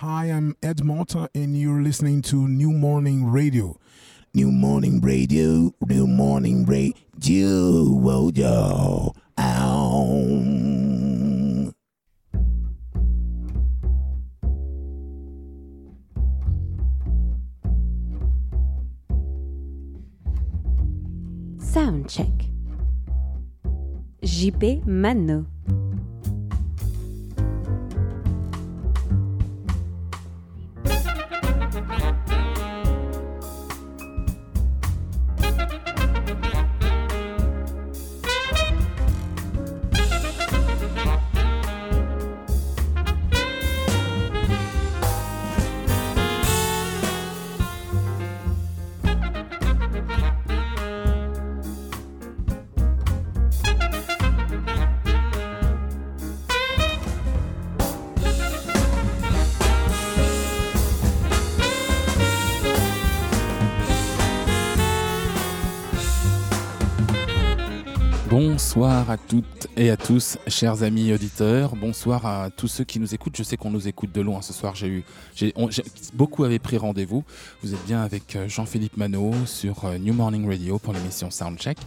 Hi, I'm Ed Motta, and you're listening to New Morning Radio. New Morning Radio, New Morning Radio, oh, yo, ow. Soundcheck. JP Mano. Et à tous, chers amis auditeurs. Bonsoir à tous ceux qui nous écoutent. Je sais qu'on nous écoute de loin ce soir. J'ai eu, beaucoup avaient pris rendez-vous. Vous êtes bien avec euh, Jean-Philippe Manot sur euh, New Morning Radio pour l'émission Soundcheck,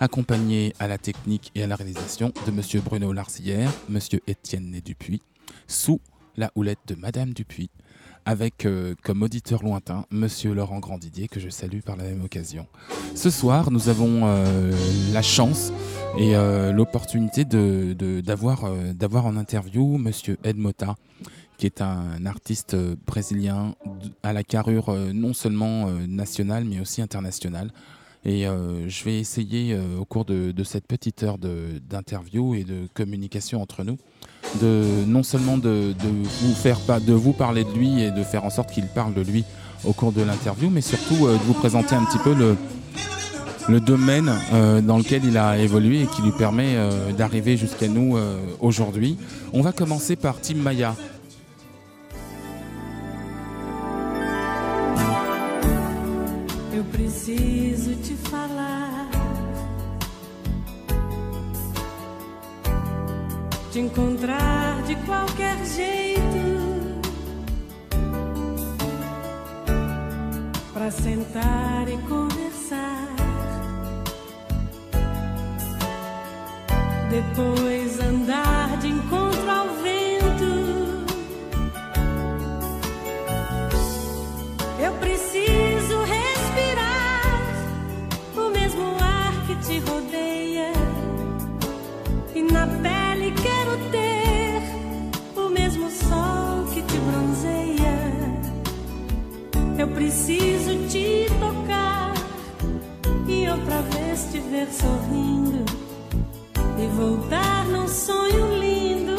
accompagné à la technique et à la réalisation de Monsieur Bruno Larcière, Monsieur Étienne Né Dupuis, sous la houlette de Madame Dupuis, avec euh, comme auditeur lointain Monsieur Laurent Grandidier que je salue par la même occasion. Ce soir, nous avons euh, la chance et euh, l'opportunité de, de- d'avoir, euh, d'avoir en interview Monsieur Ed Mota, qui est un artiste brésilien à la carrure non seulement nationale mais aussi internationale. Et euh, je vais essayer euh, au cours de, cette petite heure d'interview et de communication entre nous de non seulement de, de vous faire de vous parler de lui et de faire en sorte qu'il parle de lui au cours de l'interview, mais surtout euh, de vous présenter un petit peu le, le domaine dans lequel il a évolué et qui lui permet d'arriver jusqu'à nous aujourd'hui. On va commencer par Tim Maya. Encontrar de qualquer jeito, pra sentar e conversar. Depois andar de encontro preciso te tocar e outra vez te ver sorrindo e voltar num sonho lindo.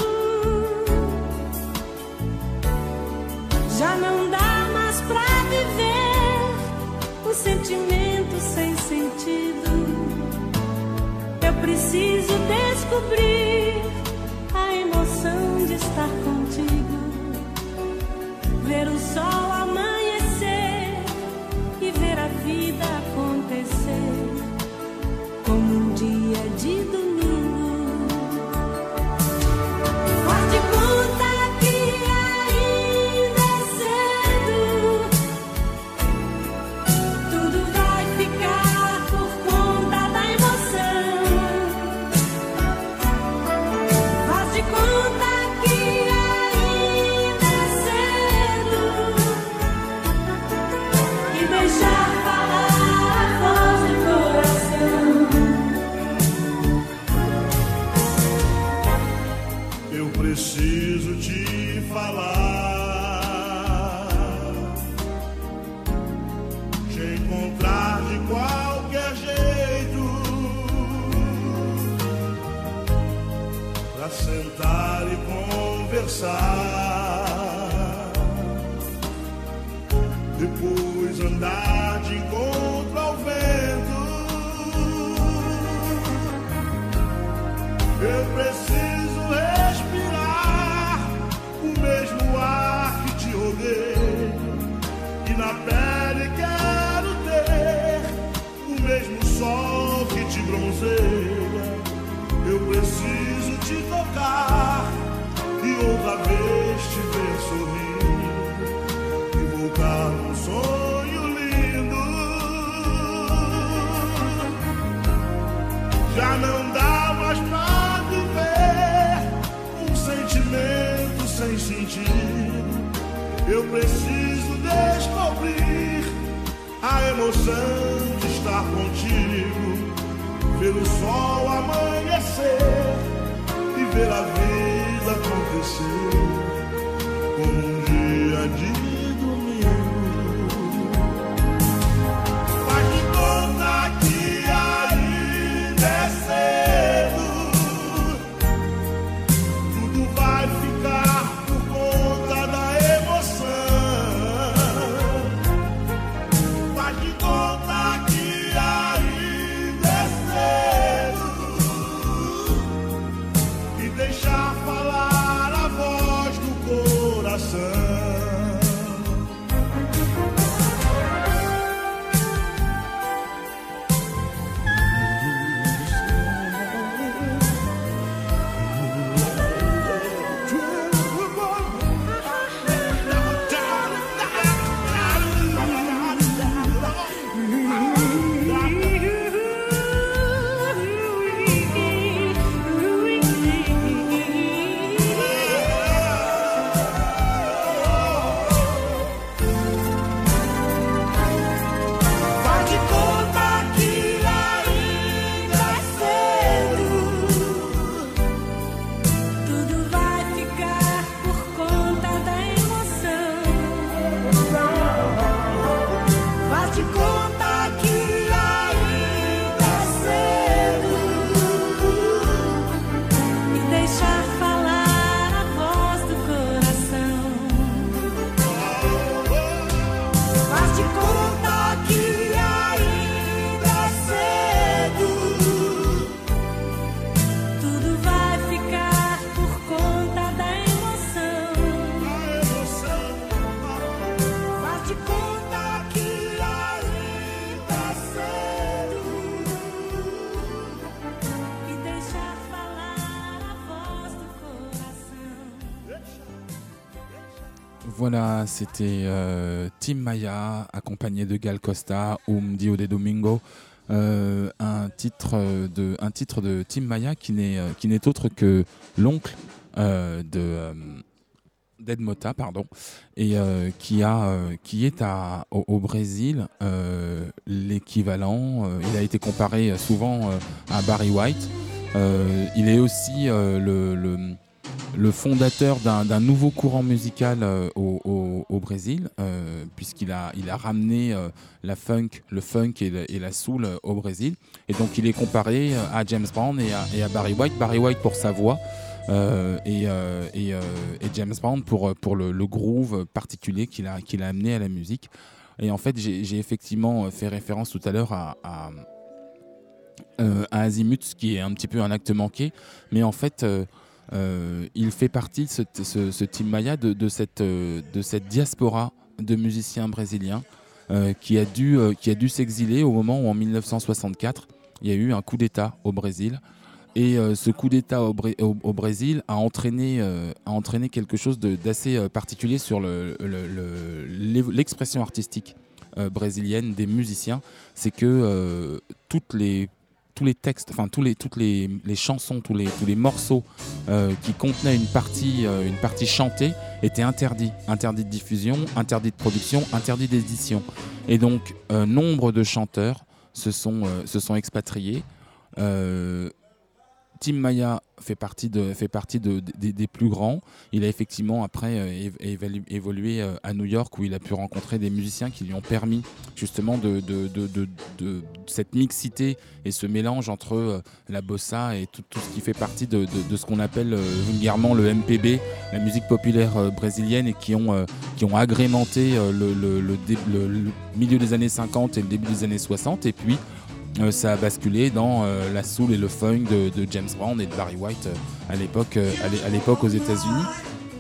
Já não dá mais pra viver o sentimento sem sentido. Eu preciso descobrir a emoção de estar contigo. Ver o sol preciso descobrir a emoção de estar contigo, ver o sol amanhecer e ver a vida acontecer. Como um dia de C'était euh, Tim Maya accompagné de Gal Costa, Um Dio de Domingo. Euh, un, titre euh, de, un titre de Tim Maya qui n'est autre que l'oncle de euh, d'Ed Mota, pardon, et qui, a, qui est à, au, Brésil l'équivalent. il a été comparé souvent à Barry White. Il est aussi le, le fondateur d'un nouveau courant musical euh, au, Brésil, euh, puisqu'il a, ramené euh, la funk, le funk et, la soul au Brésil. Et donc il est comparé à James Brown et à, Barry White. Barry White pour sa voix. et, James Brown pour, le, groove particulier qu'il a, amené à la musique. Et en fait, j'ai effectivement fait référence tout à l'heure à, à, à Azimuth, ce qui est un petit peu un acte manqué. Mais en fait, euh, il fait partie, ce, ce, Tim Maya, de, cette, euh, de cette diaspora de musiciens brésiliens euh, qui a dû, dû s'exiler au moment où, en 1964, il y a eu un coup d'État au Brésil. Et ce coup d'État au, Bré- au- au Brésil a entraîné, a entraîné quelque chose d'assez particulier sur l'expression artistique brésilienne des musiciens. C'est que toutes les tous les textes, enfin tous les, toutes les, les chansons, tous les, tous les morceaux euh, qui contenaient une partie, euh, une partie chantée étaient interdits. Interdits de diffusion, interdits de production, interdits d'édition. Et donc, euh, nombre de chanteurs se sont, se sont expatriés. Tim Maya fait partie, de, fait partie de, des- plus grands. Il a effectivement après euh, évolué euh, à New York où il a pu rencontrer des musiciens qui lui ont permis justement de, de, cette mixité et ce mélange entre euh, la bossa et tout, ce qui fait partie de, ce qu'on appelle vulgairement le MPB, la musique populaire brésilienne et qui ont, qui ont agrémenté le, le- le- le milieu des années 50 et le début des années 60 et puis euh, ça a basculé dans euh, la soul et le funk de, James Brown et de Barry White euh, à l'époque à aux États-Unis.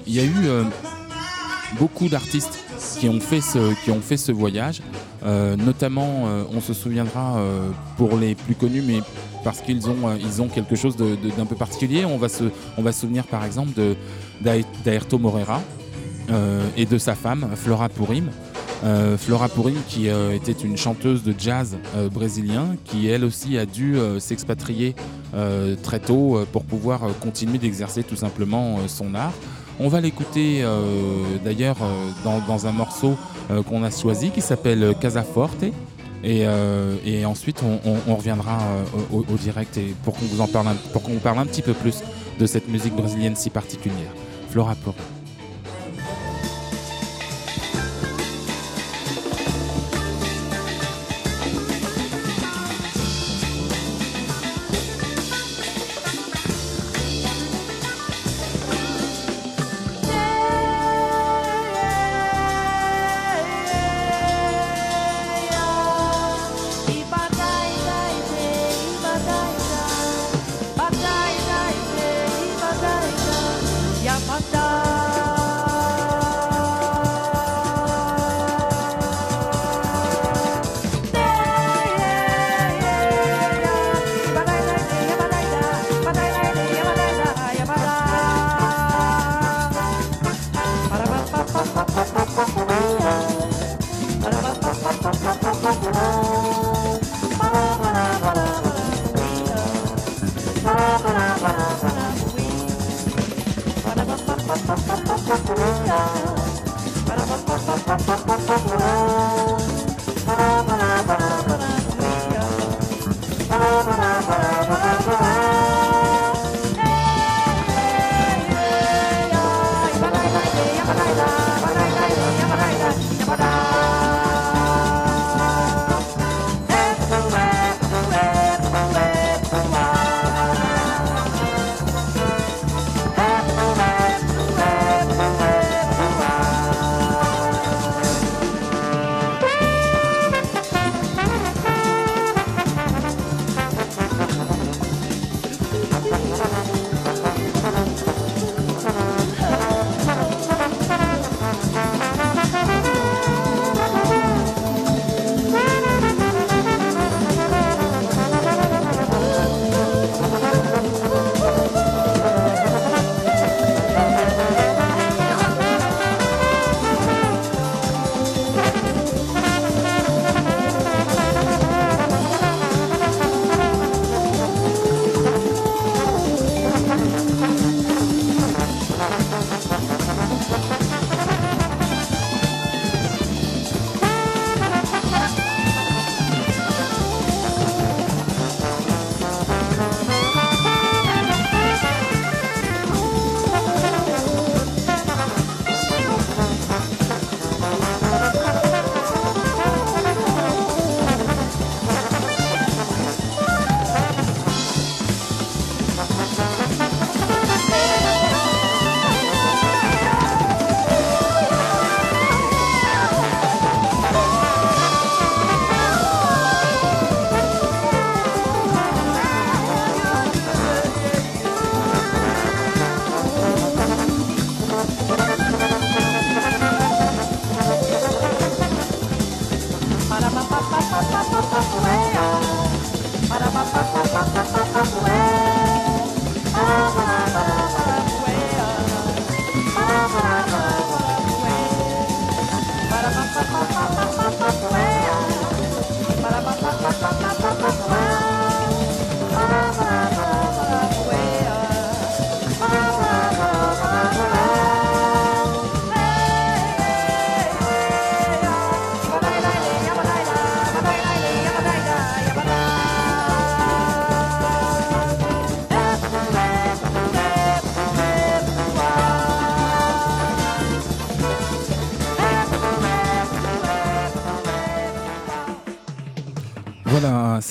Il y a eu beaucoup d'artistes qui ont fait ce voyage, notamment on se souviendra pour les plus connus, mais parce qu'ils ont quelque chose d'un peu particulier. On va se on va se souvenir par exemple d'Aerto Moreira euh, et de sa femme Flora Purim. Euh, Flora Purim, qui euh, était une chanteuse de jazz euh, brésilien, qui elle aussi a dû euh, s'expatrier euh, très tôt euh, pour pouvoir euh, continuer d'exercer tout simplement euh, son art. On va l'écouter euh, d'ailleurs euh, dans, un morceau euh, qu'on a choisi qui s'appelle Casa Forte. Et, euh, ensuite, on, reviendra euh, au, direct et pour qu'on vous en parle, un, pour qu'on parle un petit peu plus de cette musique brésilienne si particulière. Flora Puri.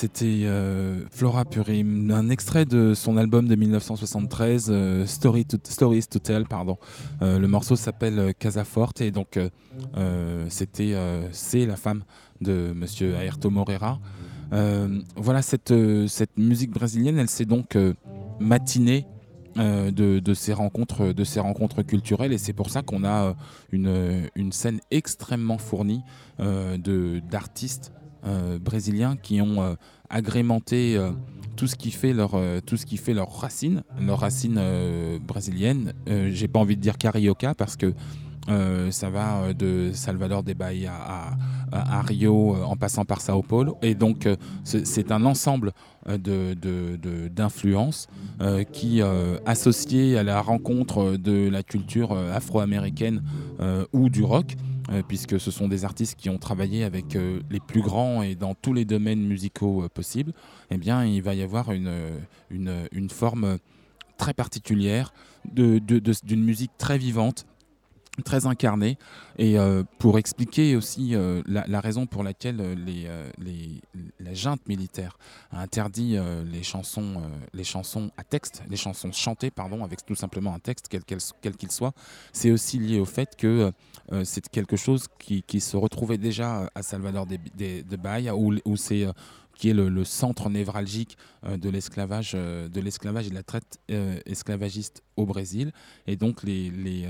C'était euh, Flora Purim, un extrait de son album de 1973, euh, Stories to Tell. Euh, le morceau s'appelle Casa Forte et donc c'était, c'est la femme de Monsieur Aerto Moreira. Voilà, cette, musique brésilienne, elle s'est donc matinée de, ces rencontres, culturelles et c'est pour ça qu'on a une, scène extrêmement fournie d'artistes brésiliens qui ont euh, agrémenté euh, tout ce qui fait leur euh, tout ce qui fait euh, brésiliennes. Euh, J'ai pas envie de dire carioca parce que euh, ça va euh, de Salvador de Bahia à, Rio, euh, en passant par Sao Paulo. Et donc, euh, c'est un ensemble euh, de- de- de- d'influences euh, qui, euh, associées à la rencontre de la culture euh, afro-américaine euh, ou du rock, euh, puisque ce sont des artistes qui ont travaillé avec euh, les plus grands et dans tous les domaines musicaux euh, possibles, eh bien, il va y avoir une, euh, forme très particulière d'une musique très vivante très incarnée. Et euh, pour expliquer aussi euh, la, raison pour laquelle euh, les, les- la junte militaire a interdit les chansons les chansons à texte les chansons chantées pardon avec tout simplement un texte quel quel quel qu'il soit c'est aussi lié au fait que c'est quelque chose qui, qui se retrouvait déjà à Salvador de, de, de Bahia où, où c'est qui est le, le centre névralgique de l'esclavage de l'esclavage et de la traite esclavagiste au Brésil. Et donc les, les,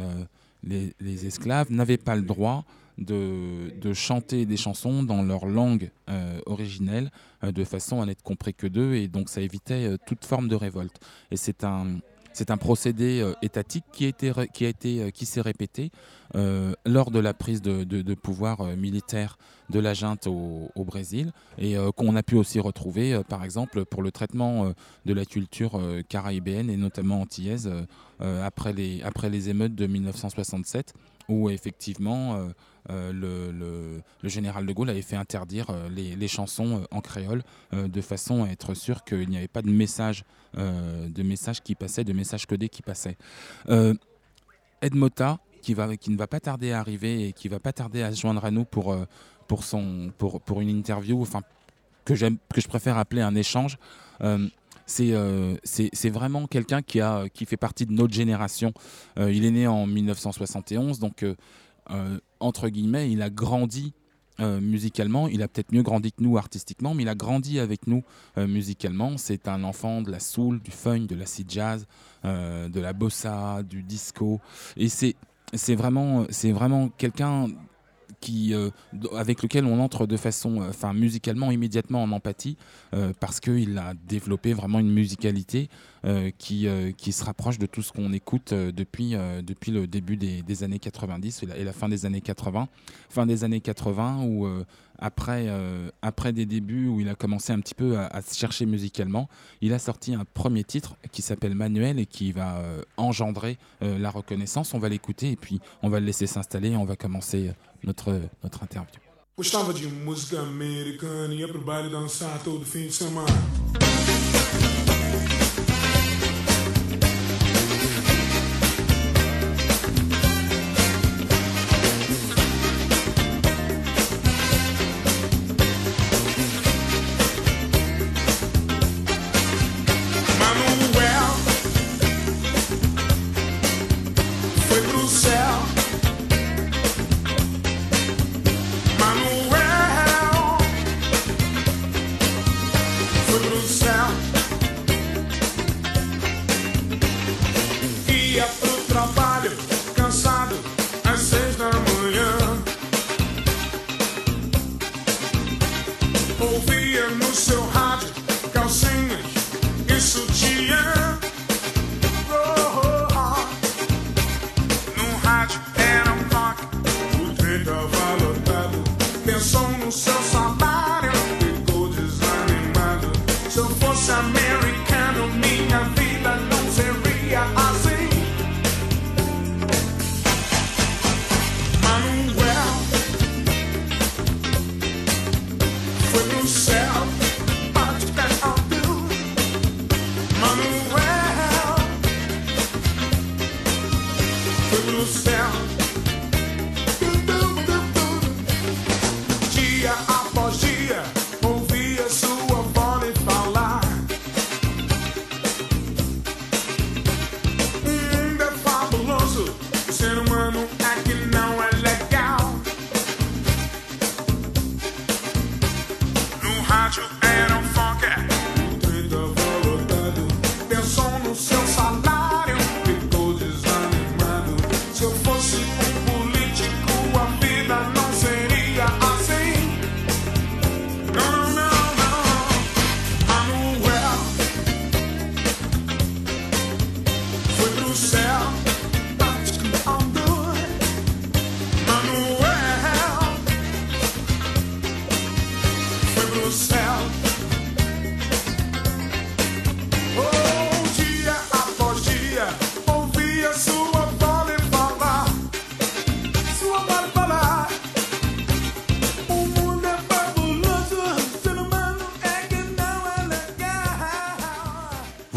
les, esclaves n'avaient pas le droit de, de chanter des chansons dans leur langue euh, originelle euh, de façon à n'être compris que d'eux et donc ça évitait euh, toute forme de révolte. Et c'est un, c'est un procédé euh, étatique euh, qui s'est répété euh, lors de la prise de, pouvoir militaire de la junte au, Brésil et qu'on a pu aussi retrouver par exemple pour le traitement de la culture caraïbéenne et notamment antillaise après, les, après les émeutes de 1967 où effectivement euh, le, général de Gaulle avait fait interdire euh, les, chansons euh, en créole de façon à être sûr qu'il n'y avait pas de message, de message qui passait, de message codé qui passait. Euh, Ed Mota, qui, va, qui ne va pas tarder à arriver et qui va pas tarder à se joindre à nous pour, pour, son, pour, pour une interview, enfin, que, que je préfère appeler un échange. C'est, euh, vraiment quelqu'un qui, qui fait partie de notre génération. Il est né en 1971, donc entre guillemets, il a grandi euh, musicalement. Il a peut-être mieux grandi que nous artistiquement, mais il a grandi avec nous euh, musicalement. C'est un enfant de la soul, du funk, de l'acid jazz, euh, de la bossa, du disco. Et c'est vraiment, c'est vraiment quelqu'un euh, avec lequel on entre de façon, euh, enfin musicalement immédiatement en empathie, euh, parce qu'il a développé vraiment une musicalité qui, qui se rapproche de tout ce qu'on écoute depuis, depuis le début des, des années 90 et la, fin des années 80. Fin des années 80 où après, euh, après des débuts où il a commencé un petit peu à, se chercher musicalement, il a sorti un premier titre qui s'appelle Manuel et qui va euh, engendrer euh, la reconnaissance. On va l'écouter et puis on va le laisser s'installer et on va commencer notre, notre interview.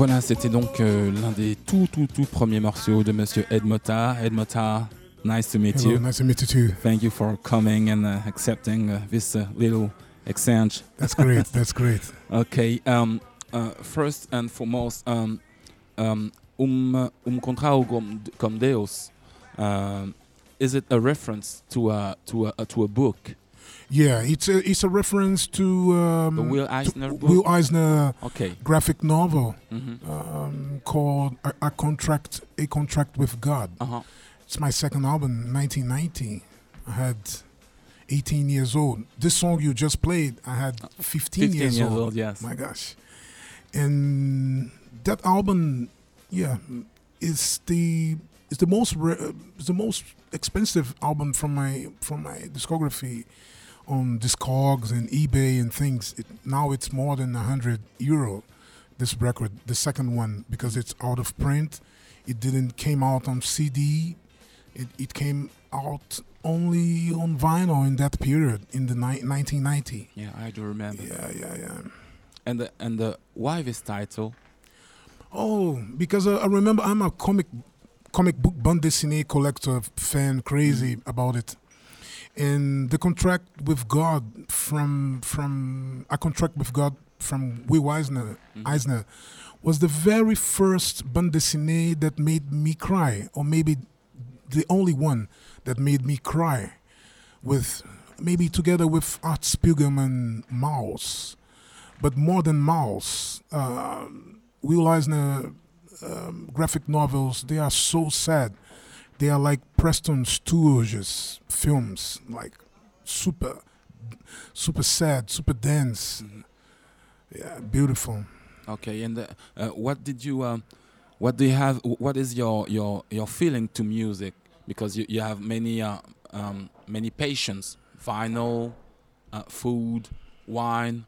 Voilà, c'était donc euh, l'un des tout, tout, tout premiers morceaux de Monsieur Ed Mota. Ed Mota, nice to meet Hello, you. nice to meet you too. Thank you for coming and uh, accepting uh, this uh, little exchange. That's great. That's great. Okay, um, uh, first and foremost, um, um, um, um contrao com, Deus, is it a reference to a to a to a book, Yeah, it's a it's a reference to um, the Will Eisner book? Will Eisner okay. graphic novel hmm um, called a, a Contract A Contract with God. Uh huh. It's my second album, 1990. I had 18 years old. This song you just played, I had 15, 15 years, years old. old, yes. My gosh. And that album, yeah, is the is the most is the most expensive album from my from my discography on Discogs and eBay and things. It, now it's more than 100 euro. This record, the second one, because it's out of print. It didn't came out on CD. It, it came out only on vinyl in that period in the ni- 1990. Yeah, I do remember. Yeah, yeah, yeah. And the, and the, why this title? Oh, because uh, I remember I'm a comic comic book bande dessinée collector fan, crazy about it. And the contract with God from from a contract with God from Will Eisner, Mhm. Eisner was the very first bande dessinée that made me cry, or maybe the only one that made me cry. With maybe together with Art Spiegelman Mouse, but more than Mouse. Uh, Will Eisner um, graphic novels, they are so sad. They are like Preston Sturges films, like super, super sad, super dense. Mhm. Yeah, beautiful. Okay, and uh, uh, what did you, um, what do you have? What is your your your feeling to music? Because you, you have many uh, um, many patients, vinyl, uh, food, wine,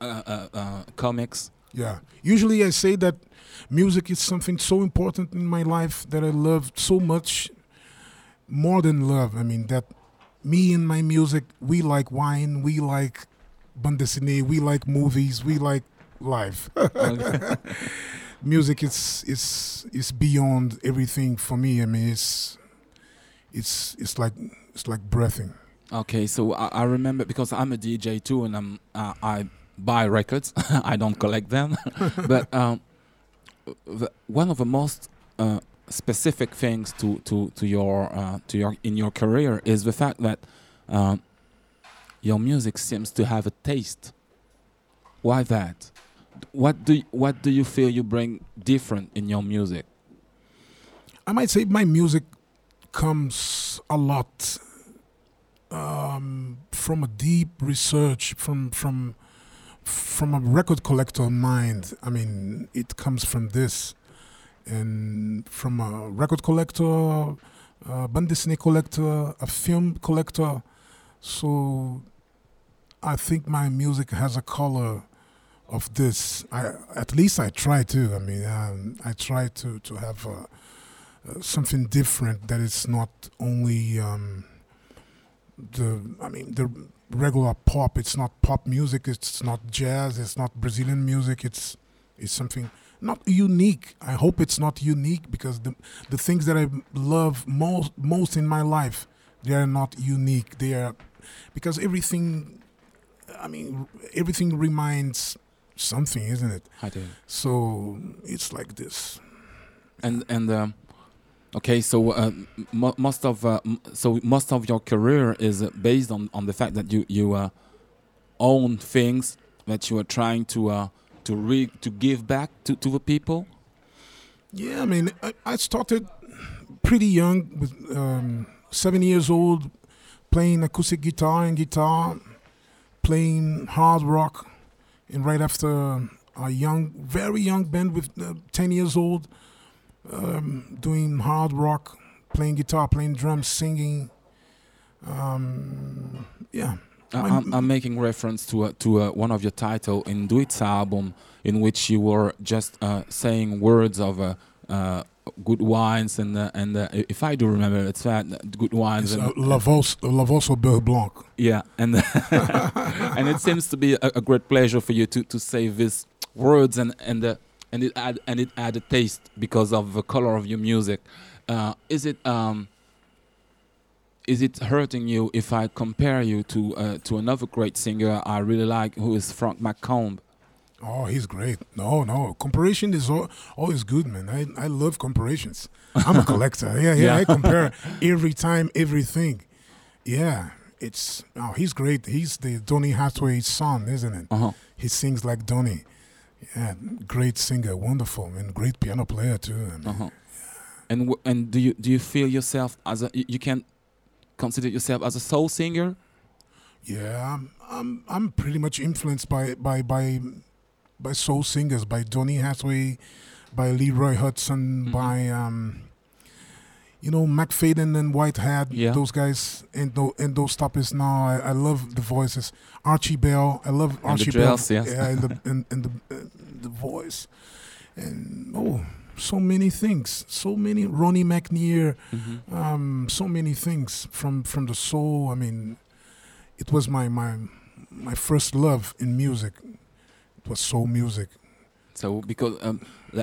uh, uh, uh, comics. Yeah. Usually I say that music is something so important in my life that I love so much more than love. I mean that me and my music, we like wine, we like bande we like movies, we like life. Music is is is beyond everything for me. I mean it's it's it's like it's like breathing. Okay, so I, I remember because I'm a DJ too, and I'm uh, I buy records. I don't collect them, but um, the, one of the most uh, specific things to to to your uh, to your in your career is the fact that um, your music seems to have a taste. Why that? What do you, what do you feel you bring different in your music? I might say my music comes a lot um, from a deep research from from from a record collector mind. I mean, it comes from this, and from a record collector, a dessinée collector, a film collector. So, I think my music has a color of this. I at least I try to. I mean, um, I try to to have. A, uh, something different that is not only um, the I mean the regular pop. It's not pop music. It's not jazz. It's not Brazilian music. It's it's something not unique. I hope it's not unique because the the things that I love most most in my life they are not unique. They are because everything. I mean, everything reminds something, isn't it? I do. So it's like this. And and um, okay, so uh, mo most of uh, so most of your career is based on, on the fact that you you uh, own things that you are trying to uh, to re to give back to, to the people. Yeah, I mean, I, I started pretty young, with um, seven years old, playing acoustic guitar and guitar, playing hard rock, and right after a young, very young band with uh, ten years old, um, doing hard rock, playing guitar, playing drums, singing. Um, yeah, I'm, I'm making reference to uh, to uh, one of your title in Duit's album, in which you were just uh, saying words of uh, uh, good wines and uh, and uh, if I do remember, it's that good wines It's and uh, Lavos, Lavoso Beurre Blanc. yeah, and and it seems to be a, a great pleasure for you to to say these words and and uh, and it add and it add a taste because of the color of your music. Uh, is it um is it hurting you if I compare you to uh, to another great singer I really like, who is Frank McComb? Oh, he's great. No, no. Comparison is al- always good, man. I, I love comparisons. I'm a collector. Yeah, yeah, Yeah. I compare every time, everything. Yeah. It's oh, he's great. He's the Donny Hathaway's son, isn't it? Uh huh. He sings like Donny. Yeah, great singer, wonderful, and great piano player too. I mean, Uh-huh. And w- and do you do you feel yourself as a you can consider yourself as a soul singer? Yeah, I'm, I'm I'm pretty much influenced by by by by soul singers, by Donny Hathaway, by Leroy Hutson, Mhm. by um, you know McFadden and Whitehead. Yeah. those guys and those and those topics. Now I, I love the voices. Archie Bell, I love Archie Bell. yes. Yeah, and the and, and the uh, the voice, and oh, so many things, so many. Ronnie McNeir Mm-hmm. um, so many things from from the soul. I mean, it was my my my first love in music. It was soul music. So because um,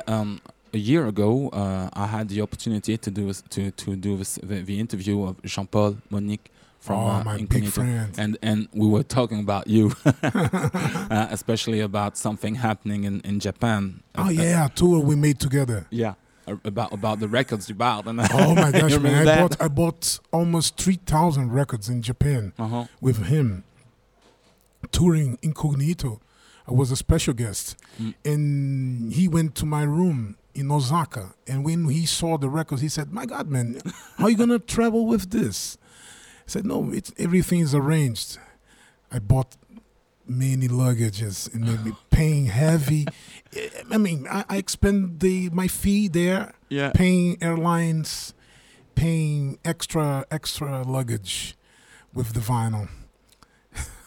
um, a year ago, uh, I had the opportunity to do this, to to do this, the, the interview of Jean Paul Maunick from oh, uh, my big and and we were talking about you, uh, especially about something happening in in Japan. oh yeah, a tour we made together. yeah, about about the records you bought. And Oh my gosh, man! I bought I bought almost three thousand records in Japan uh-huh. with him, touring incognito. I was a special guest, Mm. and he went to my room in Osaka. And when he saw the records, he said, "My God, man, how are you gonna travel with this?" I said, "No, it's everything is arranged." I bought many luggages and maybe paying heavy. I mean, I, I expend the my fee there, Yeah. paying airlines, paying extra extra luggage with the vinyl.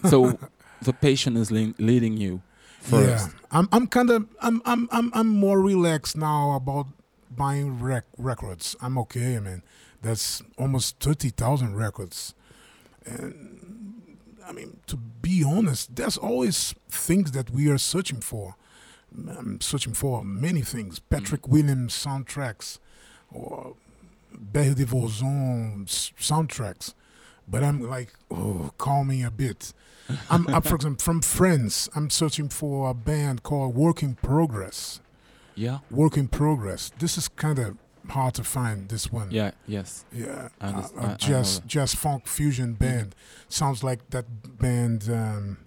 So the patient is leading you first. Yeah, I'm I'm kind of I'm I'm I'm I'm more relaxed now about buying rec- records. I'm okay, man. That's almost thirty thousand records, and I mean to be honest, there's always things that we are searching for. I'm searching for many things. Mm. Patrick Williams soundtracks, or Berre de Vozon s- soundtracks. But I'm like, oh, call me a bit. I'm up, for example, from Friends. I'm searching for a band called Work in Progress. Yeah. Work in Progress. This is kind of hard to find. This one. Yeah. Yes. Yeah. I a- underst- a I- I know jazz jazz funk fusion band. Sounds like that band um,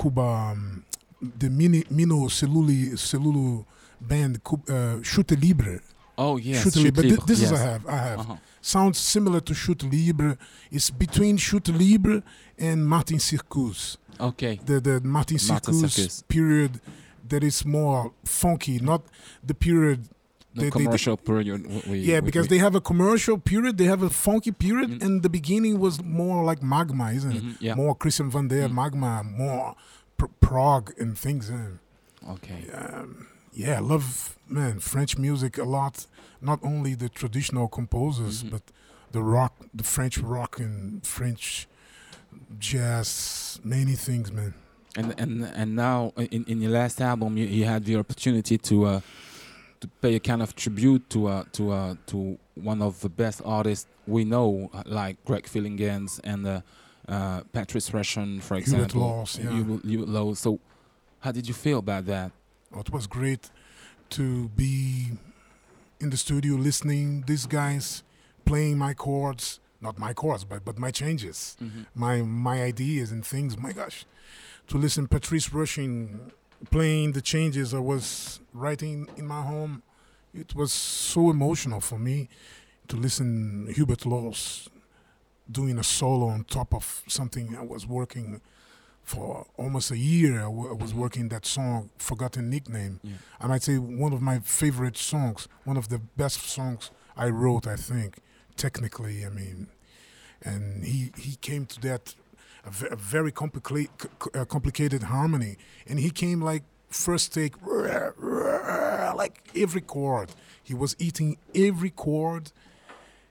Cuba. Um, the mini Mino Cinelu Celulu band uh, Chute Libre. Oh yes. Chute Chute Libre. Libre, This is yes. I have. I have. Uh-huh. Sounds similar to Chute Libre. It's between Chute Libre and Martin Circus. Okay. the the Martin Circus period that is more funky, not the period. The They- they- commercial period. We, yeah, we- because we- they have a commercial period, they have a funky period, Mm. and the beginning was more like Magma, isn't it? yeah. More Christian Vander, Mm. Magma, more pr- prog and things. eh. Okay. Um, yeah, I love man French music a lot. Not only the traditional composers, Mhm. but the rock, the French rock and French jazz, many things, man. And and and now in, in your last album, you, you had the opportunity to uh, to pay a kind of tribute to uh, to uh, to one of the best artists we know, uh, like Greg Phillinganes and uh, uh, Patrice Rushen, for example. Laws, yeah. Hubert Laws. So, how did you feel about that? It was great to be in the studio listening these guys playing my chords not my chords but but my changes mm-hmm. my my ideas and things. My gosh to listen patrice Rushen playing the changes i was writing in my home it was so emotional for me to listen hubert laws doing a solo on top of something i was working for almost a year I was working that song forgotten nickname Yeah. I might say one of my favorite songs, one of the best songs I wrote, I think, technically. I mean, and he he came to that a, ve- a very complicated uh, complicated harmony, and he came like first take, like every chord. He was eating every chord.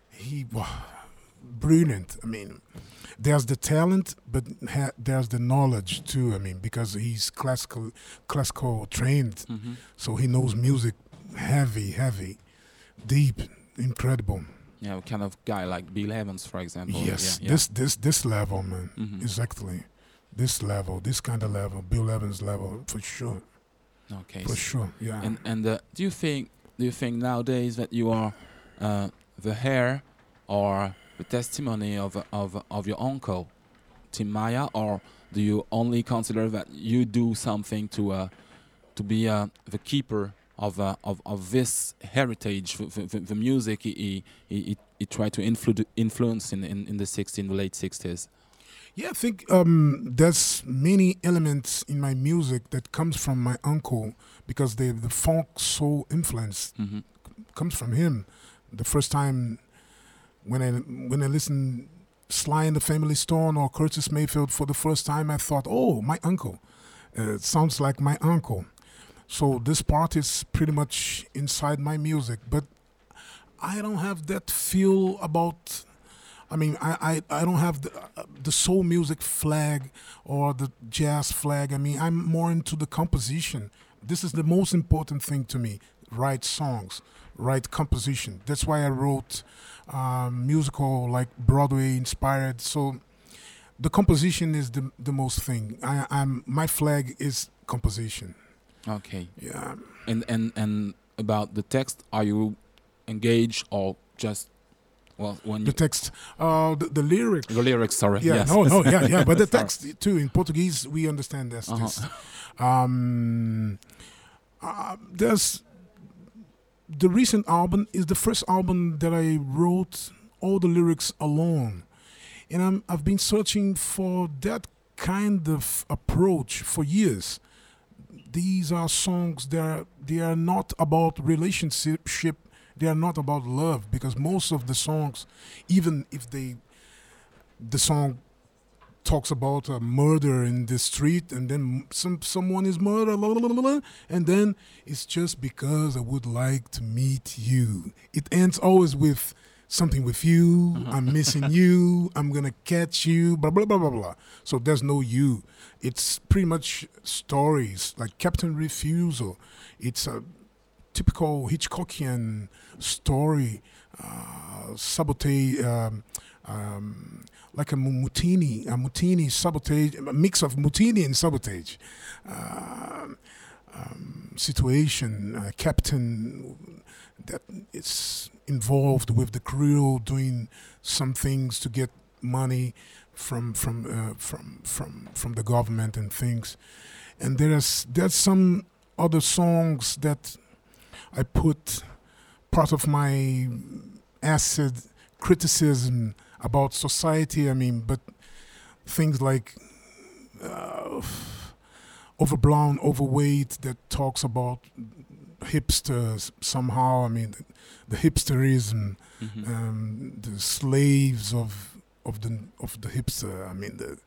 He brilliant. I mean, there's the talent, but ha- there's the knowledge too. I mean, because he's classical, classical trained, hmm so he knows music heavy, heavy, deep, incredible. Yeah, kind of guy like Bill Evans, for example. yes, Yeah, this this this level, man. yeah. Mhm. Exactly. This level, this kind of level, Bill Evans level, for sure, Okay. for so- sure. Yeah. And and uh, do you think do you think nowadays that you are uh, the heir or the testimony of of of your uncle, Tim Maia, or do you only consider that you do something to uh, to be uh, the keeper of uh, of of this heritage, the, the, the music he he, he, tried to influ- influence in, in in the 60s, in the late 60s. Yeah, I think um, there's many elements in my music that comes from my uncle because the the funk soul influence hmm comes from him. The first time when I when I listened Sly and the Family Stone or Curtis Mayfield for the first time, I thought, oh, my uncle. Uh, it sounds like my uncle. So this part is pretty much inside my music, but I don't have that feel about. I mean, I, I, I don't have the, uh, the soul music flag or the jazz flag. I mean, I'm more into the composition. This is the most important thing to me. Write songs, write composition. That's why I wrote um, musical like Broadway inspired. So the composition is the the most thing. I, I'm my flag is composition. Okay. Yeah. And and and about the text, are you engaged or just well when The text, uh, the, the lyrics. the lyrics? Sorry. Yeah, yes. no, no, yeah, yeah. But the text too in Portuguese, we understand this. Uh-huh. this. Um, uh, there's the recent album is the first album that I wrote all the lyrics alone, and I'm I've been searching for that kind of approach for years. These are songs that are, they are not about relationship. They are not about love because most of the songs, even if they, the song talks about a murder in the street and then some someone is murdered la, la, la, la, la, and then it's just because I would like to meet you. It ends always with something with you. I'm missing you. I'm gonna catch you. Blah blah blah blah blah. So there's no you. It's pretty much stories like Captain Refusal. It's a typical Hitchcockian story. Uh, sabotage. Um, um, like a mu- mutini, a mutini sabotage, a mix of mutini and sabotage um, um, situation. A captain that is involved with the crew doing some things to get money from from uh, from from from the government and things. And there's there's some other songs that I put part of my acid criticism about society. I mean, but things like uh, overblown, overweight that talks about hipsters somehow. I mean, the, the hipsterism, Mhm. um, the slaves of of the of the hipster. I mean, the,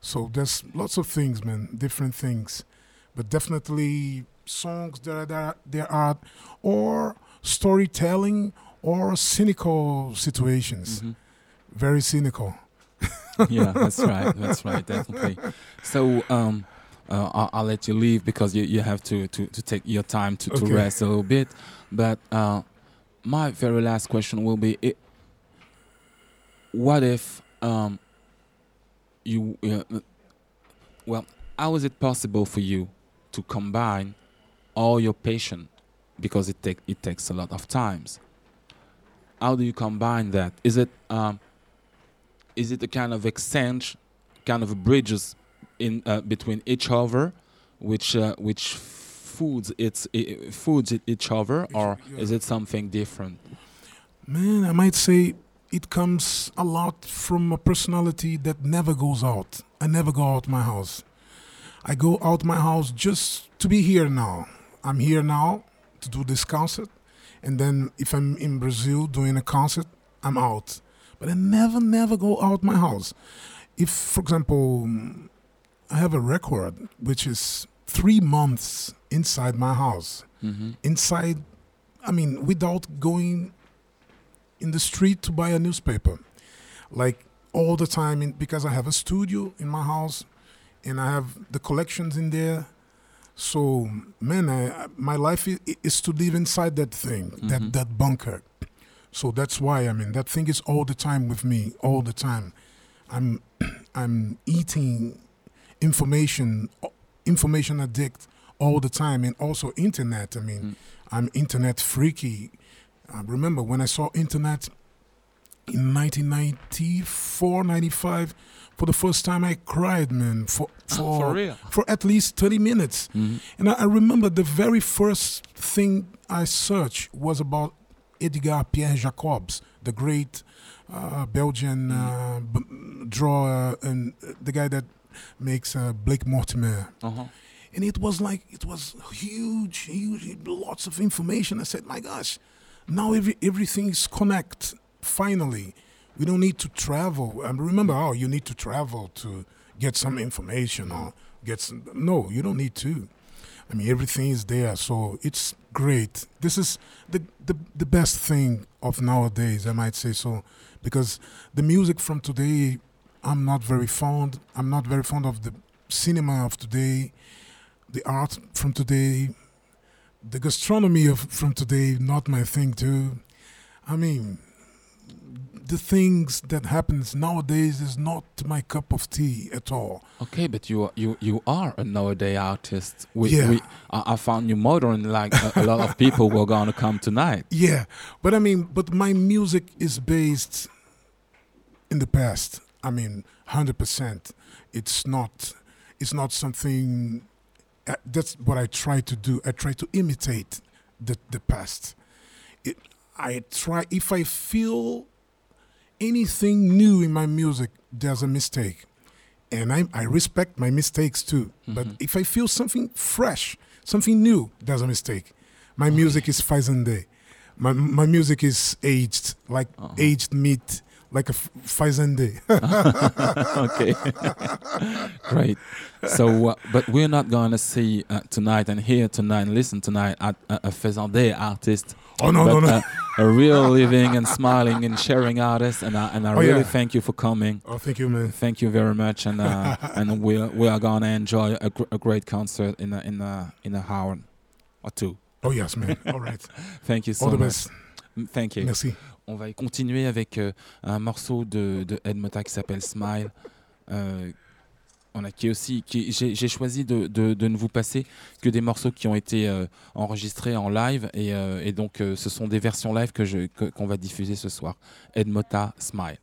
so there's lots of things, man, different things, but definitely songs that are that there are or storytelling or cynical situations. Mhm. Very cynical. yeah, that's right. That's right. Definitely. So, um, uh, I'll, I'll let you leave because you, you have to, to, to take your time to, to Okay. rest a little bit. But uh, my very last question will be: it, What if um, you? Uh, well, how is it possible for you to combine all your passion because it take it takes a lot of times? How do you combine that? Is it um, is it a kind of exchange, kind of bridges in uh, between each other, which uh, which foods its i- foods each other, or is it something different? Man, I might say it comes a lot from a personality that never goes out. I never go out my house. I go out my house just to be here now. I'm here now to do this concert, and then if I'm in Brazil doing a concert, I'm out. But I never, never go out my house. If, for example, I have a record which is three months inside my house. Mhm. Inside, I mean, without going in the street to buy a newspaper. Like all the time, in, because I have a studio in my house and I have the collections in there. So, man, I, my life is, is to live inside that thing, that, Mhm. that bunker. So that's why, I mean, that thing is all the time with me, all the time. I'm, I'm eating information, information addict all the time, and also internet. I mean, Mm. I'm internet freaky. I remember when I saw internet in 1994, 95, for the first time, I cried, man, for for For real? for at least 30 minutes. Mhm. And I, I remember the very first thing I searched was about Edgar Pierre Jacobs, the great uh, Belgian uh, b- drawer and uh, the guy that makes uh, Blake Mortimer. Uh-huh. And it was like, it was huge, huge, lots of information. I said, my gosh, now every, everything is connect, finally. We don't need to travel. I remember, oh, you need to travel to get some information or get some. No, you don't need to. I mean, everything is there, so it's great. This is the, the, the best thing of nowadays, I might say so, because the music from today, I'm not very fond. I'm not very fond of the cinema of today, the art from today, the gastronomy of from today. Not my thing too. I mean, the things that happens nowadays is not my cup of tea at all. Okay, but you are, you you are a nowadays artist. We, Yeah. we I, I found you modern like a, a lot of people were gonna come tonight. Yeah, but I mean, but my music is based in the past. I mean, hundred percent. It's not. It's not something. Uh, that's what I try to do. I try to imitate the the past. It. I try. If I feel anything new in my music, there's a mistake, and I I respect my mistakes too. But Mhm. if I feel something fresh, something new, there's a mistake. My music is faisandé. My my music is aged, like Uh-huh. aged meat, like a f- faisandé. okay, great. So, uh, but we're not gonna see uh, tonight and hear tonight and listen tonight at a, a Faisandé artist, oh no but no no! uh, a real living and smiling and sharing artist. And I, and I Oh, really yeah. thank you for coming. oh thank you, man. Thank you very much, and uh, and we we are gonna enjoy a, gr- a great concert in a in a in a hour or two. Oh yes, man. All right. Thank you so All the much. best. Thank you. Merci. On va continuer avec euh, un morceau de, de Ed Mota qui s'appelle Smile. Euh, on a qui est aussi, j'ai, choisi de, ne vous passer que des morceaux qui ont été euh, enregistrés en live et, euh, donc ce sont des versions live que- qu'on va diffuser ce soir. Ed Mota Smile.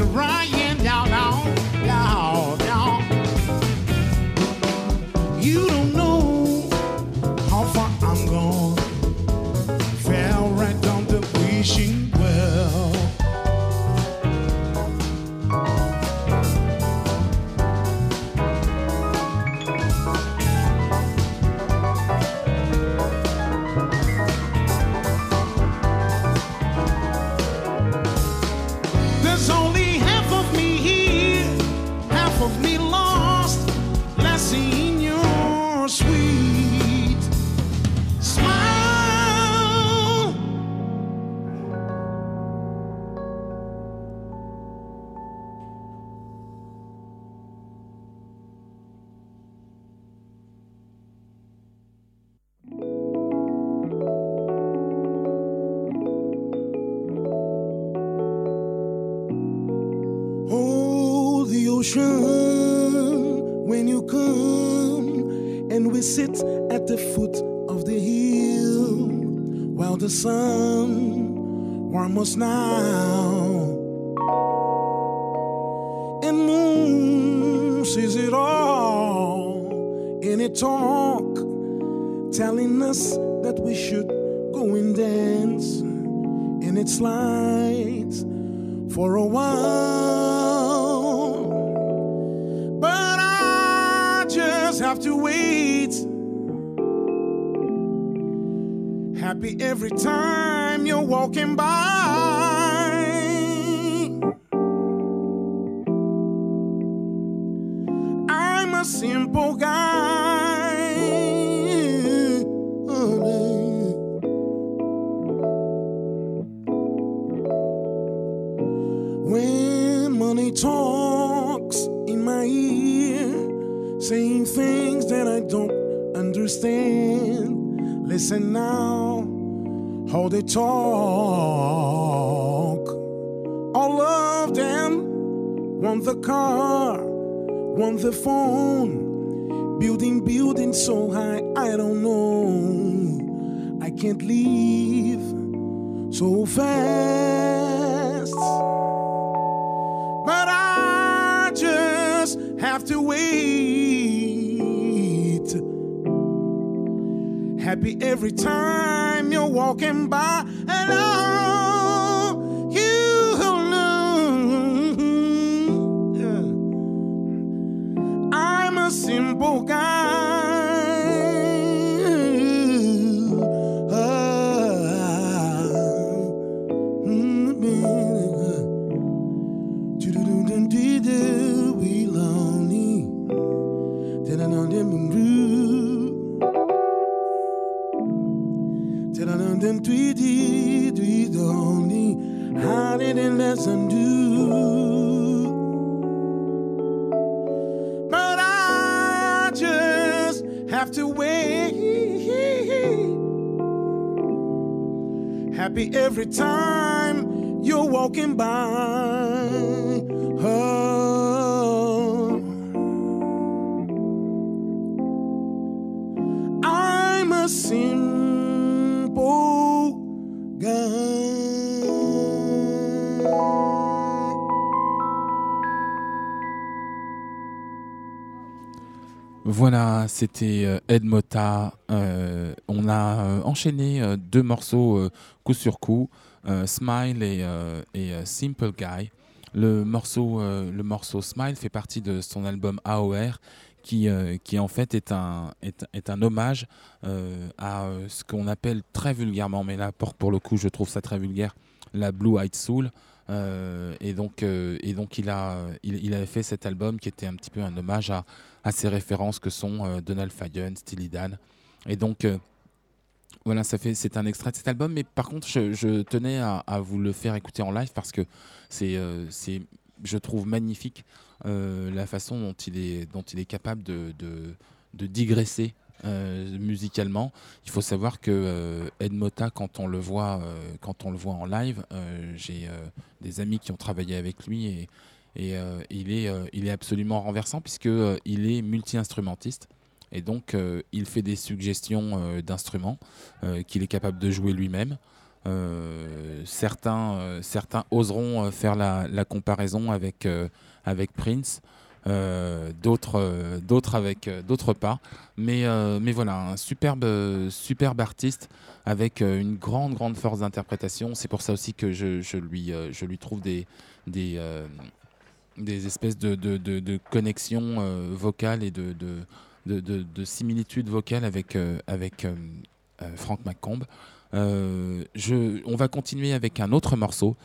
I'm warm us saying things that I don't understand. Listen now, how they talk. All of them want the car, want the phone, building, building so high. I don't know. I can't leave so fast. But I just have to wait. Happy every time you're walking by. Hello, But I just have to wait. Happy every time you're walking by. Voilà, c'était euh, Ed Mota. Euh, on a euh, enchaîné deux morceaux coup sur coup, Smile et, Simple Guy. Le morceau, le morceau Smile fait partie de son album AOR, qui, qui en fait est un, est, un hommage à ce qu'on appelle très vulgairement, mais là pour, pour le coup je trouve ça très vulgaire, la Blue Eyed Soul. Et donc, et donc il, a, il avait fait cet album qui était un petit peu un hommage à, à ces références que sont euh, Donald Fagen, Steely Dan. Et donc, euh, voilà, ça fait, c'est un extrait de cet album. Mais par contre, je, tenais à, vous le faire écouter en live parce que c'est, euh, c'est je trouve magnifique la façon dont il est, dont il est capable de, de, digresser musicalement. Il faut savoir que Ed Mota, quand on le voit, quand on le voit en live, j'ai des amis qui ont travaillé avec lui et, et, euh, il, est, euh, il est absolument renversant puisque euh, il est multi-instrumentiste. Et donc, il fait des suggestions d'instruments qu'il est capable de jouer lui-même. Certains, certains oseront faire la, la comparaison avec, avec Prince, d'autres d'autres pas. Mais, mais voilà, un superbe, superbe artiste avec une grande, grande force d'interprétation. C'est pour ça aussi que je, je lui, je lui trouve des, des, des espèces de, de, de, connexions euh, vocales et de, de, de, de, de similitudes vocales avec, euh, avec euh. Euh, je, on va continuer avec un autre morceau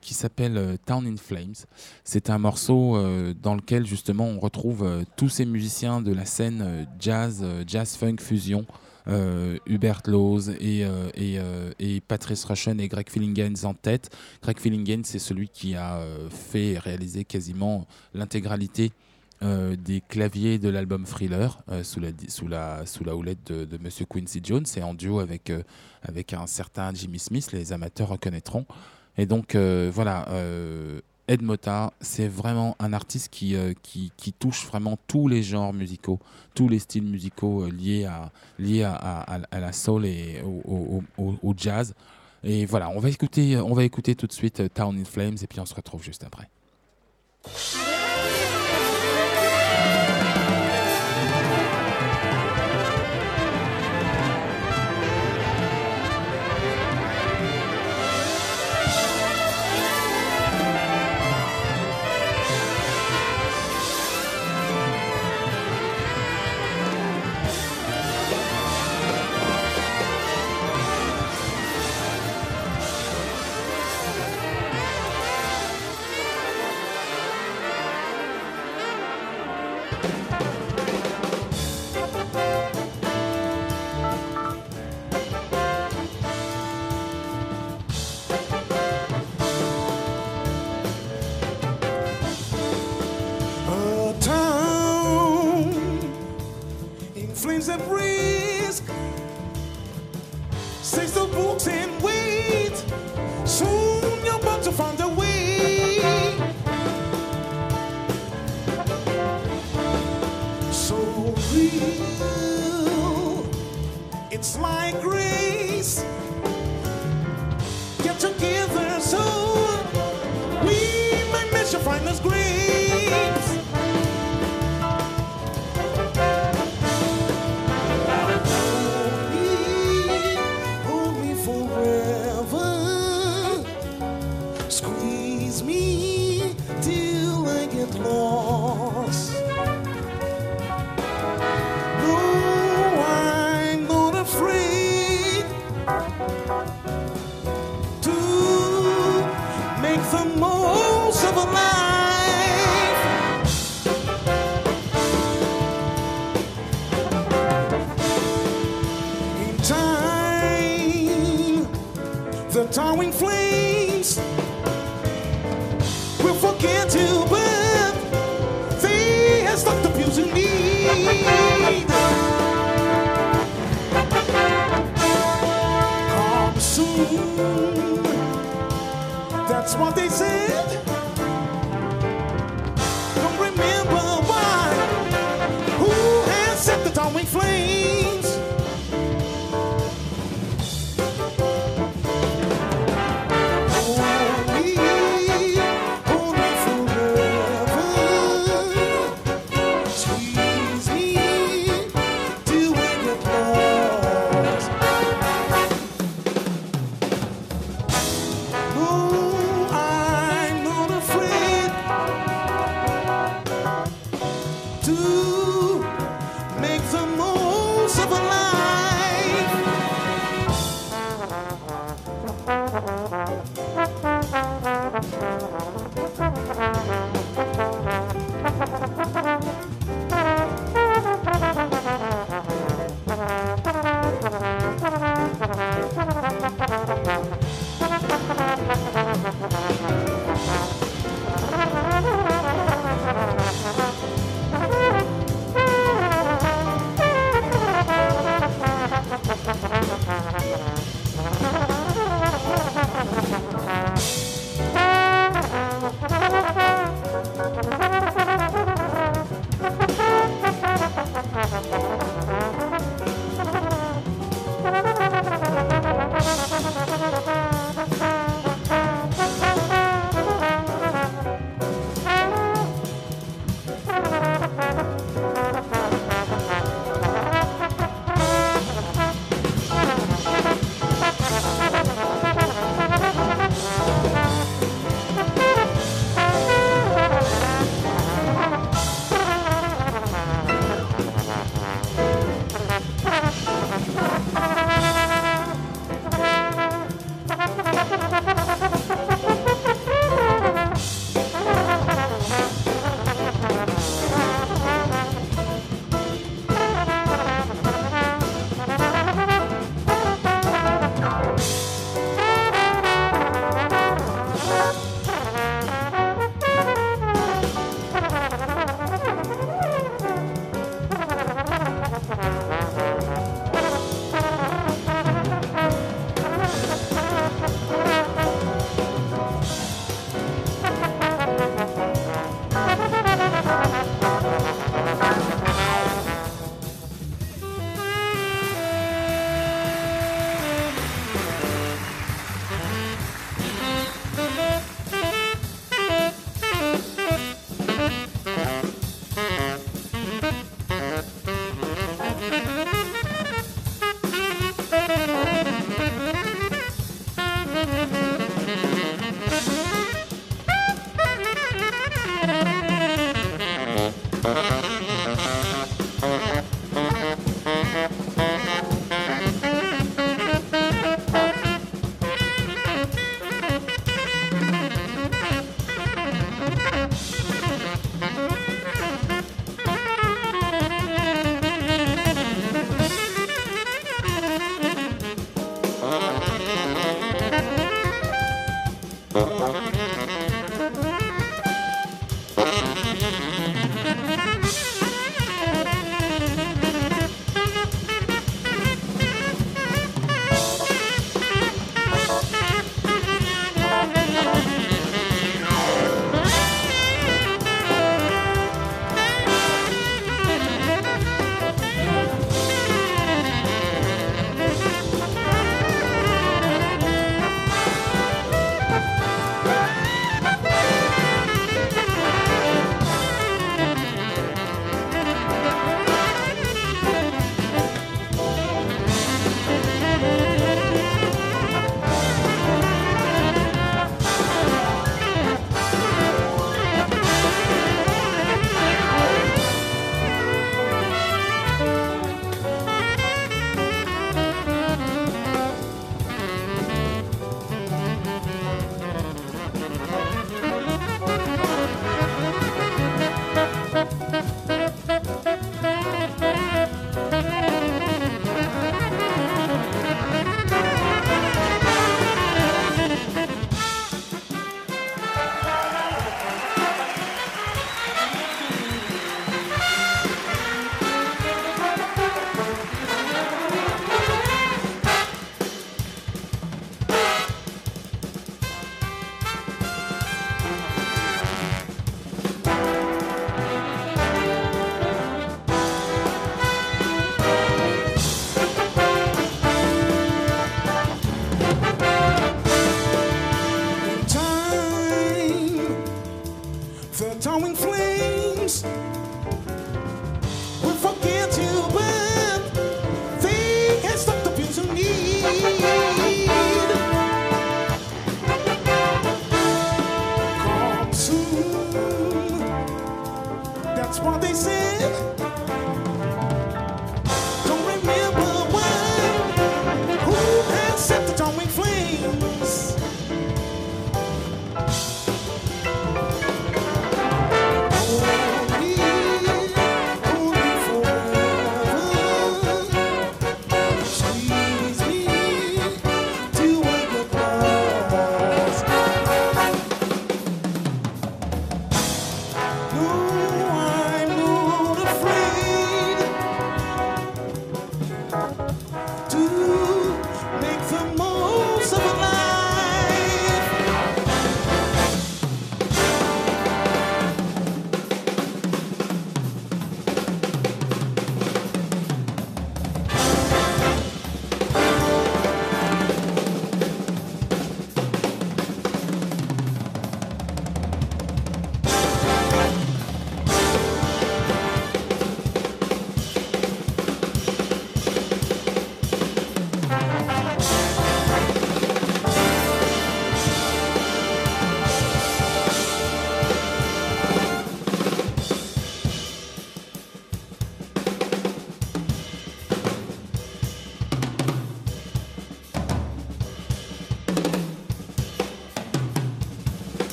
qui s'appelle Town in Flames. C'est un morceau dans lequel justement on retrouve tous ces musiciens de la scène jazz, jazz funk fusion. Euh, Hubert Laws et, euh, et, euh, et Patrice Rushen et Greg Fillingens en tête. Greg Fillingens, c'est celui qui a fait et réalisé quasiment l'intégralité des claviers de l'album Thriller sous, la, sous, la, sous la houlette de, de Monsieur Quincy Jones et en duo avec, avec un certain Jimmy Smith, les amateurs reconnaîtront. Et donc voilà, Ed Mota, c'est vraiment un artiste qui, euh, qui, qui touche vraiment tous les genres musicaux, tous les styles musicaux euh, liés, à, liés à, à, la soul et au jazz. Et voilà, on va écouter, on va écouter tout de suite euh, Town in Flames et puis on se retrouve juste après. Towering flames will forget to burn. They have stopped abusing me. Come soon. That's what they said.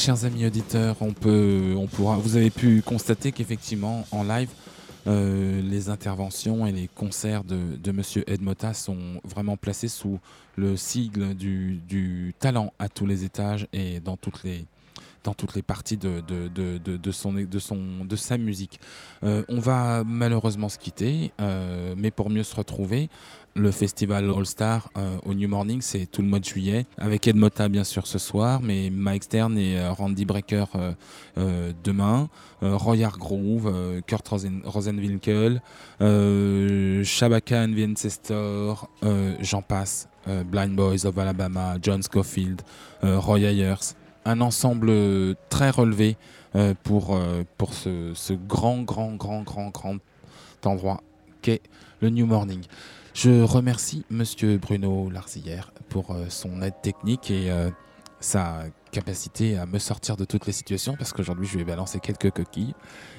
Chers amis auditeurs, on peut, on pourra, vous avez pu constater qu'effectivement, en live, euh, les interventions et les concerts de, de Monsieur Ed Mota sont vraiment placés sous le sigle du, talent à tous les étages et dans toutes les, dans toutes les parties de, de, de son, de, son, de sa musique. Euh, on va malheureusement se quitter, euh, mais pour mieux se retrouver, le festival All Star euh, au New Morning, c'est tout le mois de juillet, avec Ed Motta bien sûr ce soir, mais Mike Stern et euh, Randy Brecker euh, demain, Roy Hargrove, Kurt Rosen, Rosenwinkel, Shabaka and the Ancestor, j'en passe, Blind Boys of Alabama, John Scofield, Roy Ayers, un ensemble très relevé pour, pour ce, ce grand, grand, grand, grand, grand endroit qu'est le New Morning. Je remercie Monsieur Bruno Larzillière pour euh, son aide technique et euh, sa capacité à me sortir de toutes les situations parce qu'aujourd'hui je vais balancer quelques coquilles.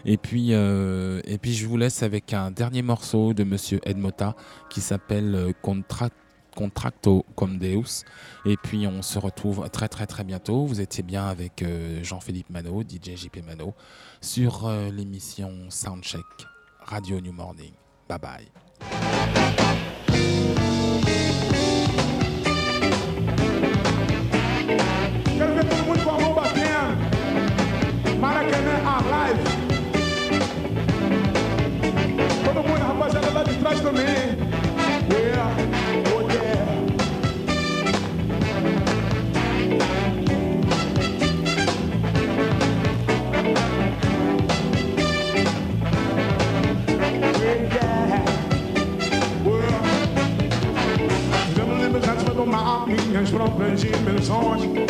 Et puis, euh, et puis je vous laisse avec un dernier morceau de Monsieur Ed Motta qui s'appelle Contra- Contracto comme Deus. Et puis on se retrouve très très très bientôt. Vous étiez bien avec Jean-Philippe Mano, DJ JP Mano, sur l'émission Soundcheck Radio New Morning. Bye bye. sonhos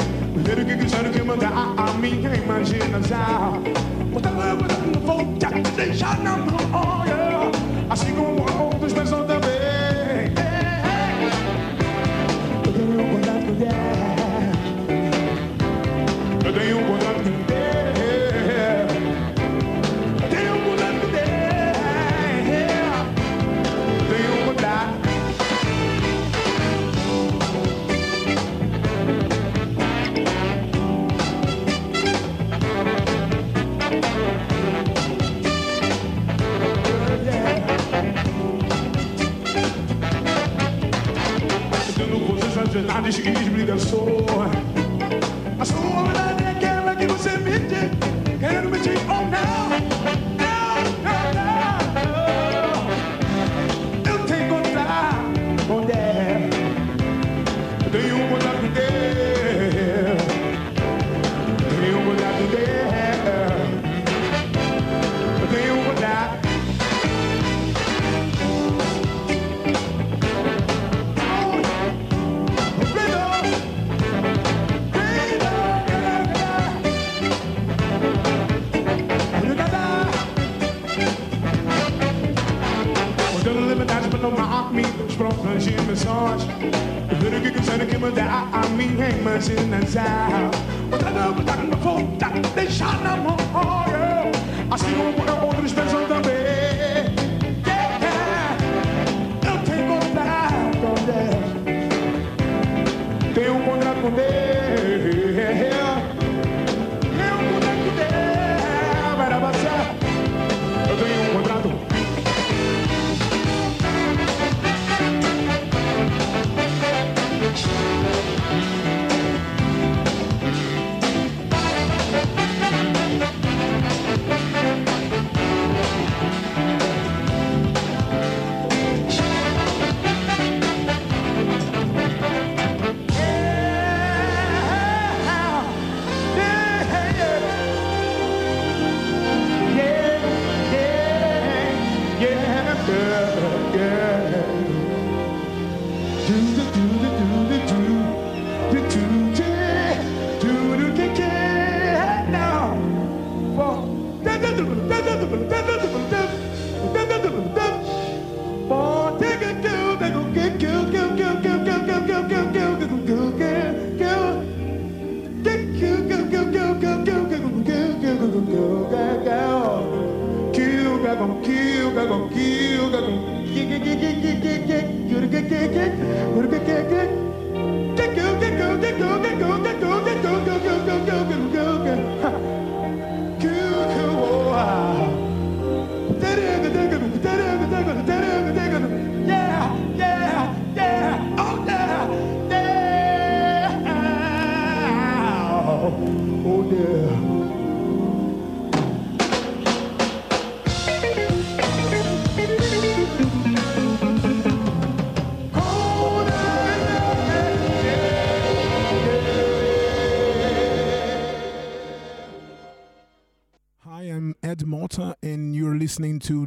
listening to